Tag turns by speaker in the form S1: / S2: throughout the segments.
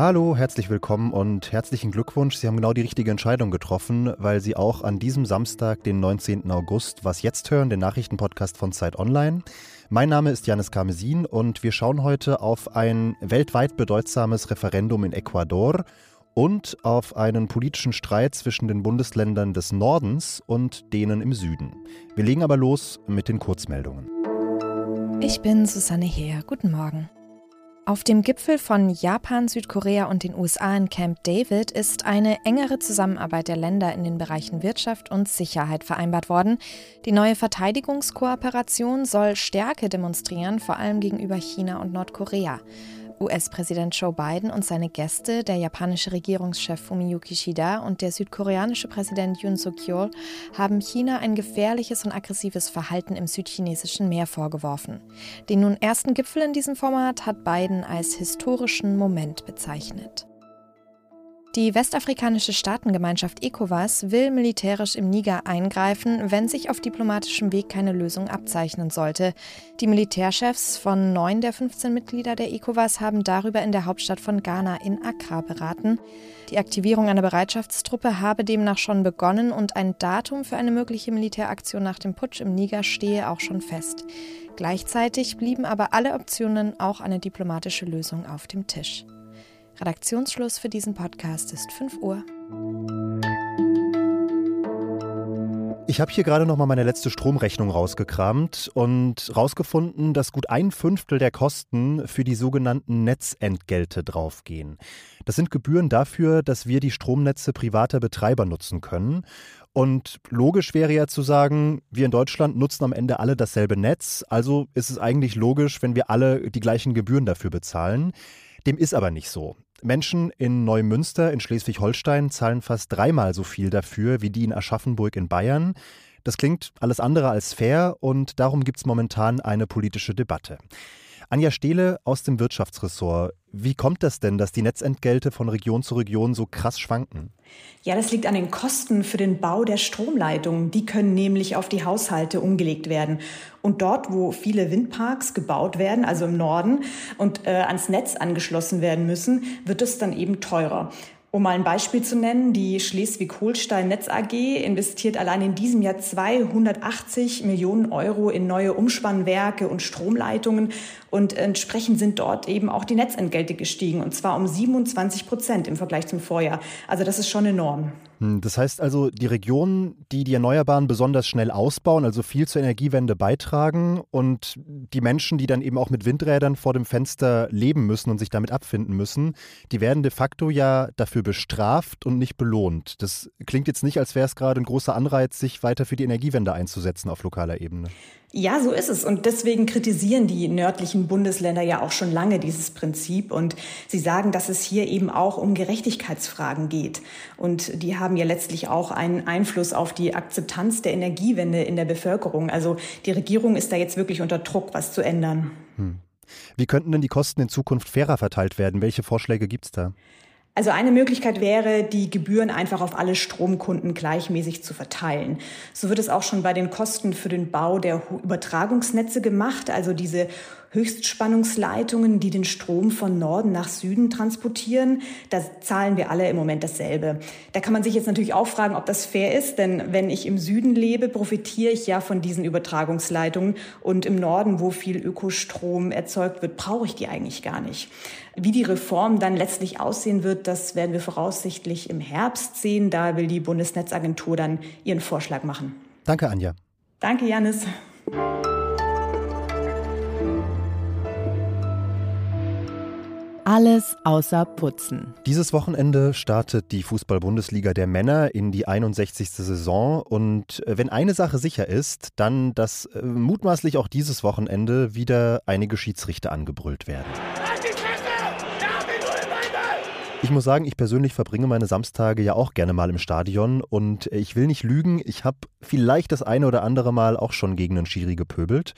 S1: Hallo, herzlich willkommen und herzlichen Glückwunsch. Sie haben genau die richtige Entscheidung getroffen, weil Sie auch an diesem Samstag, den 19. August, was jetzt hören, den Nachrichtenpodcast von Zeit Online. Mein Name ist Janis Karmesin und wir schauen heute auf ein weltweit bedeutsames Referendum in Ecuador und auf einen politischen Streit zwischen den Bundesländern des Nordens und denen im Süden. Wir legen aber los mit den Kurzmeldungen.
S2: Ich bin Susanne Heer. Guten Morgen. Auf dem Gipfel von Japan, Südkorea und den USA in Camp David ist eine engere Zusammenarbeit der Länder in den Bereichen Wirtschaft und Sicherheit vereinbart worden. Die neue Verteidigungskooperation soll Stärke demonstrieren, vor allem gegenüber China und Nordkorea. US-Präsident Joe Biden und seine Gäste, der japanische Regierungschef Fumio Kishida und der südkoreanische Präsident Yoon Suk-yeol, haben China ein gefährliches und aggressives Verhalten im südchinesischen Meer vorgeworfen. Den nun ersten Gipfel in diesem Format hat Biden als historischen Moment bezeichnet. Die westafrikanische Staatengemeinschaft ECOWAS will militärisch im Niger eingreifen, wenn sich auf diplomatischem Weg keine Lösung abzeichnen sollte. Die Militärchefs von neun der 15 Mitglieder der ECOWAS haben darüber in der Hauptstadt von Ghana in Accra beraten. Die Aktivierung einer Bereitschaftstruppe habe demnach schon begonnen und ein Datum für eine mögliche Militäraktion nach dem Putsch im Niger stehe auch schon fest. Gleichzeitig blieben aber alle Optionen, auch eine diplomatische Lösung, auf dem Tisch. Redaktionsschluss für diesen Podcast ist 5 Uhr.
S1: Ich habe hier gerade noch mal meine letzte Stromrechnung rausgekramt und rausgefunden, dass gut ein Fünftel der Kosten für die sogenannten Netzentgelte draufgehen. Das sind Gebühren dafür, dass wir die Stromnetze privater Betreiber nutzen können. Und logisch wäre ja zu sagen, wir in Deutschland nutzen am Ende alle dasselbe Netz, also ist es eigentlich logisch, wenn wir alle die gleichen Gebühren dafür bezahlen. Dem ist aber nicht so. Menschen in Neumünster in Schleswig-Holstein zahlen fast dreimal so viel dafür wie die in Aschaffenburg in Bayern. Das klingt alles andere als fair und darum gibt es momentan eine politische Debatte. Anja Stehle aus dem Wirtschaftsressort. Wie kommt das denn, dass die Netzentgelte von Region zu Region so krass schwanken?
S3: Ja, das liegt an den Kosten für den Bau der Stromleitungen. Die können nämlich auf die Haushalte umgelegt werden. Und dort, wo viele Windparks gebaut werden, also im Norden, und äh, ans Netz angeschlossen werden müssen, wird es dann eben teurer. Um mal ein Beispiel zu nennen, die Schleswig-Holstein Netz AG investiert allein in diesem Jahr 280 Millionen Euro in neue Umspannwerke und Stromleitungen und entsprechend sind dort eben auch die Netzentgelte gestiegen, und zwar um 27 Prozent im Vergleich zum Vorjahr. Also das ist schon enorm.
S1: Hm, das heißt also, die Regionen, die die Erneuerbaren besonders schnell ausbauen, also viel zur Energiewende beitragen und die Menschen, die dann eben auch mit Windrädern vor dem Fenster leben müssen und sich damit abfinden müssen, die werden de facto ja dafür bestraft und nicht belohnt. Das klingt jetzt nicht, als wäre es gerade ein großer Anreiz, sich weiter für die Energiewende einzusetzen auf lokaler Ebene.
S3: Ja, so ist es. Und deswegen kritisieren die nördlichen Bundesländer ja auch schon lange dieses Prinzip. Und sie sagen, dass es hier eben auch um Gerechtigkeitsfragen geht. Und die haben ja letztlich auch einen Einfluss auf die Akzeptanz der Energiewende in der Bevölkerung. Also die Regierung ist da jetzt wirklich unter Druck, was zu ändern. Hm.
S1: Wie könnten denn die Kosten in Zukunft fairer verteilt werden? Welche Vorschläge gibt es da?
S3: Also eine Möglichkeit wäre, die Gebühren einfach auf alle Stromkunden gleichmäßig zu verteilen. So wird es auch schon bei den Kosten für den Bau der Übertragungsnetze gemacht, also diese Höchstspannungsleitungen, die den Strom von Norden nach Süden transportieren. Da zahlen wir alle im Moment dasselbe. Da kann man sich jetzt natürlich auch fragen, ob das fair ist, denn wenn ich im Süden lebe, profitiere ich ja von diesen Übertragungsleitungen und im Norden, wo viel Ökostrom erzeugt wird, brauche ich die eigentlich gar nicht. Wie die Reform dann letztlich aussehen wird, das werden wir voraussichtlich im Herbst sehen. Da will die Bundesnetzagentur dann ihren Vorschlag machen.
S1: Danke, Anja.
S3: Danke, Janis.
S2: Alles außer Putzen.
S1: Dieses Wochenende startet die Fußball-Bundesliga der Männer in die 61. Saison. Und äh, wenn eine Sache sicher ist, dann, dass äh, mutmaßlich auch dieses Wochenende wieder einige Schiedsrichter angebrüllt werden. Ich muss sagen, ich persönlich verbringe meine Samstage ja auch gerne mal im Stadion und ich will nicht lügen, ich habe vielleicht das eine oder andere Mal auch schon gegen einen Schiri gepöbelt.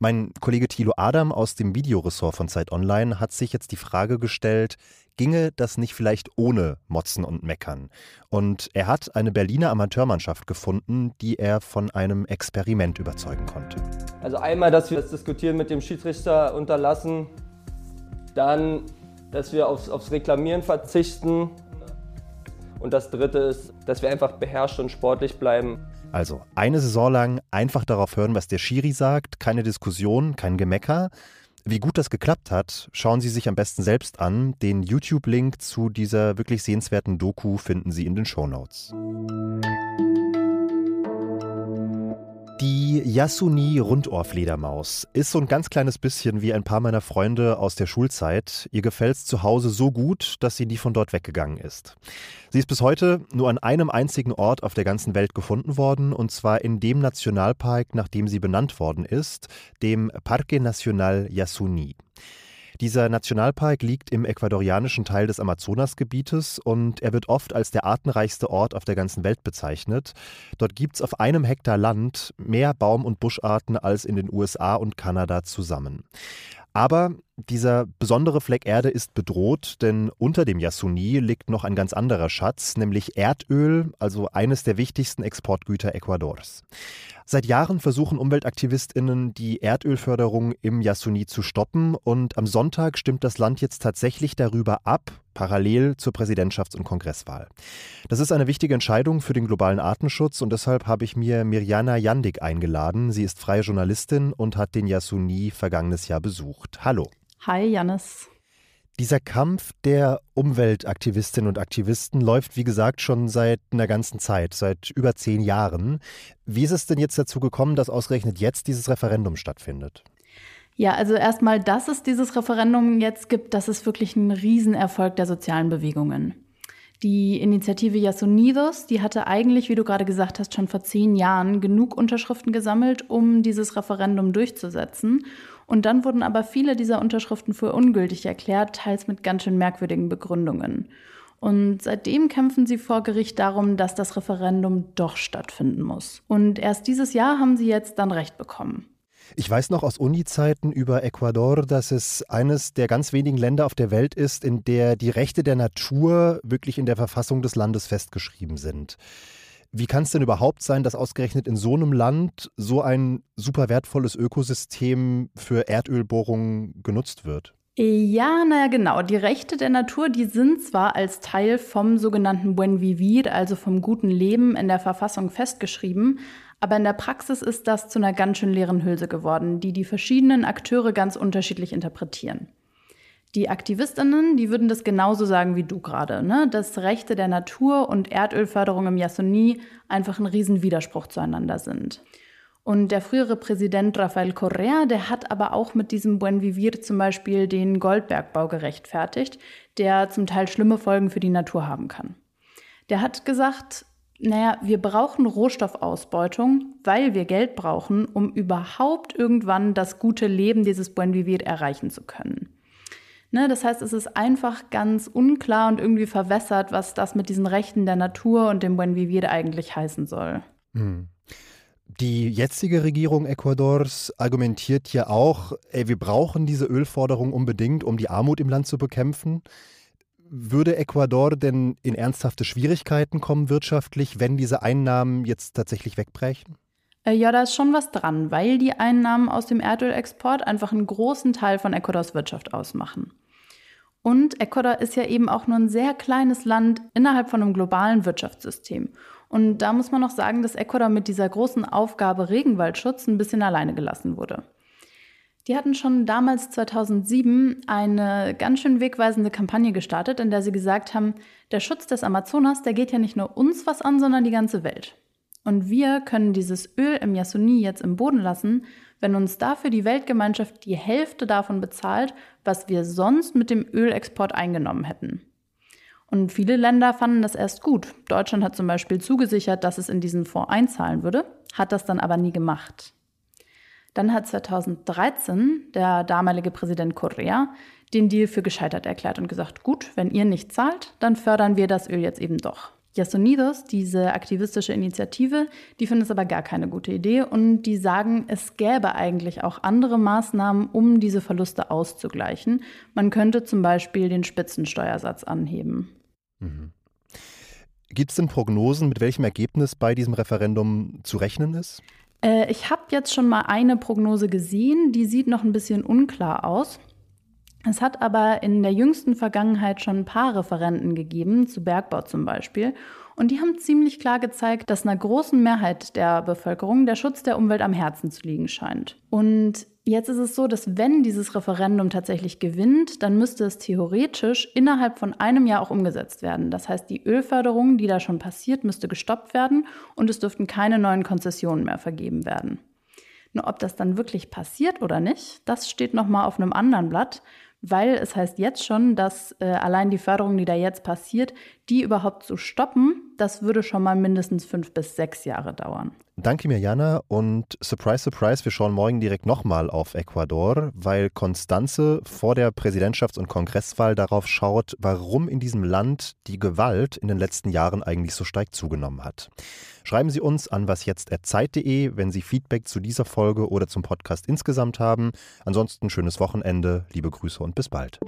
S1: Mein Kollege Thilo Adam aus dem Videoressort von Zeit Online hat sich jetzt die Frage gestellt, ginge das nicht vielleicht ohne Motzen und Meckern? Und er hat eine Berliner Amateurmannschaft gefunden, die er von einem Experiment überzeugen konnte.
S4: Also einmal, dass wir das Diskutieren mit dem Schiedsrichter unterlassen, dann dass wir aufs, aufs Reklamieren verzichten. Und das Dritte ist, dass wir einfach beherrscht und sportlich bleiben.
S1: Also eine Saison lang einfach darauf hören, was der Schiri sagt, keine Diskussion, kein Gemecker. Wie gut das geklappt hat, schauen Sie sich am besten selbst an. Den YouTube-Link zu dieser wirklich sehenswerten Doku finden Sie in den Show Notes. Die Yasuni-Rundohrfledermaus ist so ein ganz kleines bisschen wie ein paar meiner Freunde aus der Schulzeit. Ihr gefällt es zu Hause so gut, dass sie nie von dort weggegangen ist. Sie ist bis heute nur an einem einzigen Ort auf der ganzen Welt gefunden worden, und zwar in dem Nationalpark, nach dem sie benannt worden ist, dem Parque Nacional Yasuni. Dieser Nationalpark liegt im ecuadorianischen Teil des Amazonasgebietes und er wird oft als der artenreichste Ort auf der ganzen Welt bezeichnet. Dort gibt es auf einem Hektar Land mehr Baum- und Buscharten als in den USA und Kanada zusammen. Aber dieser besondere Fleck Erde ist bedroht, denn unter dem Yasuni liegt noch ein ganz anderer Schatz, nämlich Erdöl, also eines der wichtigsten Exportgüter Ecuadors. Seit Jahren versuchen UmweltaktivistInnen, die Erdölförderung im Yasuni zu stoppen und am Sonntag stimmt das Land jetzt tatsächlich darüber ab, parallel zur Präsidentschafts- und Kongresswahl. Das ist eine wichtige Entscheidung für den globalen Artenschutz und deshalb habe ich mir Mirjana Jandik eingeladen. Sie ist freie Journalistin und hat den Yasuni vergangenes Jahr besucht. Hallo.
S5: Hi, Jannis.
S1: Dieser Kampf der Umweltaktivistinnen und Aktivisten läuft, wie gesagt, schon seit einer ganzen Zeit, seit über zehn Jahren. Wie ist es denn jetzt dazu gekommen, dass ausgerechnet jetzt dieses Referendum stattfindet?
S5: Ja, also erstmal, dass es dieses Referendum jetzt gibt, das ist wirklich ein Riesenerfolg der sozialen Bewegungen. Die Initiative Yasunidos, die hatte eigentlich, wie du gerade gesagt hast, schon vor zehn Jahren genug Unterschriften gesammelt, um dieses Referendum durchzusetzen. Und dann wurden aber viele dieser Unterschriften für ungültig erklärt, teils mit ganz schön merkwürdigen Begründungen. Und seitdem kämpfen sie vor Gericht darum, dass das Referendum doch stattfinden muss. Und erst dieses Jahr haben sie jetzt dann Recht bekommen.
S1: Ich weiß noch aus Uni-Zeiten über Ecuador, dass es eines der ganz wenigen Länder auf der Welt ist, in der die Rechte der Natur wirklich in der Verfassung des Landes festgeschrieben sind. Wie kann es denn überhaupt sein, dass ausgerechnet in so einem Land so ein super wertvolles Ökosystem für Erdölbohrungen genutzt wird?
S5: Ja, naja, genau. Die Rechte der Natur, die sind zwar als Teil vom sogenannten Buen Vivir, also vom guten Leben, in der Verfassung festgeschrieben, aber in der Praxis ist das zu einer ganz schön leeren Hülse geworden, die die verschiedenen Akteure ganz unterschiedlich interpretieren. Die Aktivistinnen, die würden das genauso sagen wie du gerade, ne? dass Rechte der Natur und Erdölförderung im Yasuni einfach ein Riesenwiderspruch zueinander sind. Und der frühere Präsident Rafael Correa, der hat aber auch mit diesem Buen Vivir zum Beispiel den Goldbergbau gerechtfertigt, der zum Teil schlimme Folgen für die Natur haben kann. Der hat gesagt, naja, wir brauchen Rohstoffausbeutung, weil wir Geld brauchen, um überhaupt irgendwann das gute Leben dieses Buen Vivir erreichen zu können. Ne, das heißt, es ist einfach ganz unklar und irgendwie verwässert, was das mit diesen Rechten der Natur und dem Buen Vivir eigentlich heißen soll.
S1: Hm. Die jetzige Regierung Ecuadors argumentiert ja auch, ey, wir brauchen diese Ölforderung unbedingt, um die Armut im Land zu bekämpfen. Würde Ecuador denn in ernsthafte Schwierigkeiten kommen wirtschaftlich, wenn diese Einnahmen jetzt tatsächlich wegbrechen?
S5: Äh, ja, da ist schon was dran, weil die Einnahmen aus dem Erdölexport einfach einen großen Teil von Ecuadors Wirtschaft ausmachen. Und Ecuador ist ja eben auch nur ein sehr kleines Land innerhalb von einem globalen Wirtschaftssystem. Und da muss man noch sagen, dass Ecuador mit dieser großen Aufgabe Regenwaldschutz ein bisschen alleine gelassen wurde. Die hatten schon damals 2007 eine ganz schön wegweisende Kampagne gestartet, in der sie gesagt haben, der Schutz des Amazonas, der geht ja nicht nur uns was an, sondern die ganze Welt. Und wir können dieses Öl im Yasuni jetzt im Boden lassen, wenn uns dafür die Weltgemeinschaft die Hälfte davon bezahlt, was wir sonst mit dem Ölexport eingenommen hätten. Und viele Länder fanden das erst gut. Deutschland hat zum Beispiel zugesichert, dass es in diesen Fonds einzahlen würde, hat das dann aber nie gemacht. Dann hat 2013 der damalige Präsident Correa den Deal für gescheitert erklärt und gesagt, gut, wenn ihr nicht zahlt, dann fördern wir das Öl jetzt eben doch. Yasunidos, diese aktivistische Initiative, die finden es aber gar keine gute Idee und die sagen, es gäbe eigentlich auch andere Maßnahmen, um diese Verluste auszugleichen. Man könnte zum Beispiel den Spitzensteuersatz anheben. Mhm.
S1: Gibt es denn Prognosen, mit welchem Ergebnis bei diesem Referendum zu rechnen ist?
S5: Äh, ich habe jetzt schon mal eine Prognose gesehen, die sieht noch ein bisschen unklar aus. Es hat aber in der jüngsten Vergangenheit schon ein paar Referenten gegeben, zu Bergbau zum Beispiel. Und die haben ziemlich klar gezeigt, dass einer großen Mehrheit der Bevölkerung der Schutz der Umwelt am Herzen zu liegen scheint. Und jetzt ist es so, dass wenn dieses Referendum tatsächlich gewinnt, dann müsste es theoretisch innerhalb von einem Jahr auch umgesetzt werden. Das heißt, die Ölförderung, die da schon passiert, müsste gestoppt werden und es dürften keine neuen Konzessionen mehr vergeben werden. Nur ob das dann wirklich passiert oder nicht, das steht nochmal auf einem anderen Blatt weil es heißt jetzt schon, dass äh, allein die Förderung, die da jetzt passiert, die überhaupt zu stoppen, das würde schon mal mindestens fünf bis sechs Jahre dauern.
S1: Danke Mirjana und surprise, surprise, wir schauen morgen direkt nochmal auf Ecuador, weil Konstanze vor der Präsidentschafts- und Kongresswahl darauf schaut, warum in diesem Land die Gewalt in den letzten Jahren eigentlich so stark zugenommen hat. Schreiben Sie uns an wasjetzt.zeit.de, wenn Sie Feedback zu dieser Folge oder zum Podcast insgesamt haben. Ansonsten schönes Wochenende, liebe Grüße und bis bald.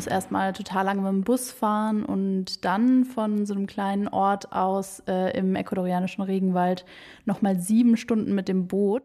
S5: Muss erstmal total lange mit dem Bus fahren und dann von so einem kleinen Ort aus äh, im ecuadorianischen Regenwald nochmal sieben Stunden mit dem Boot.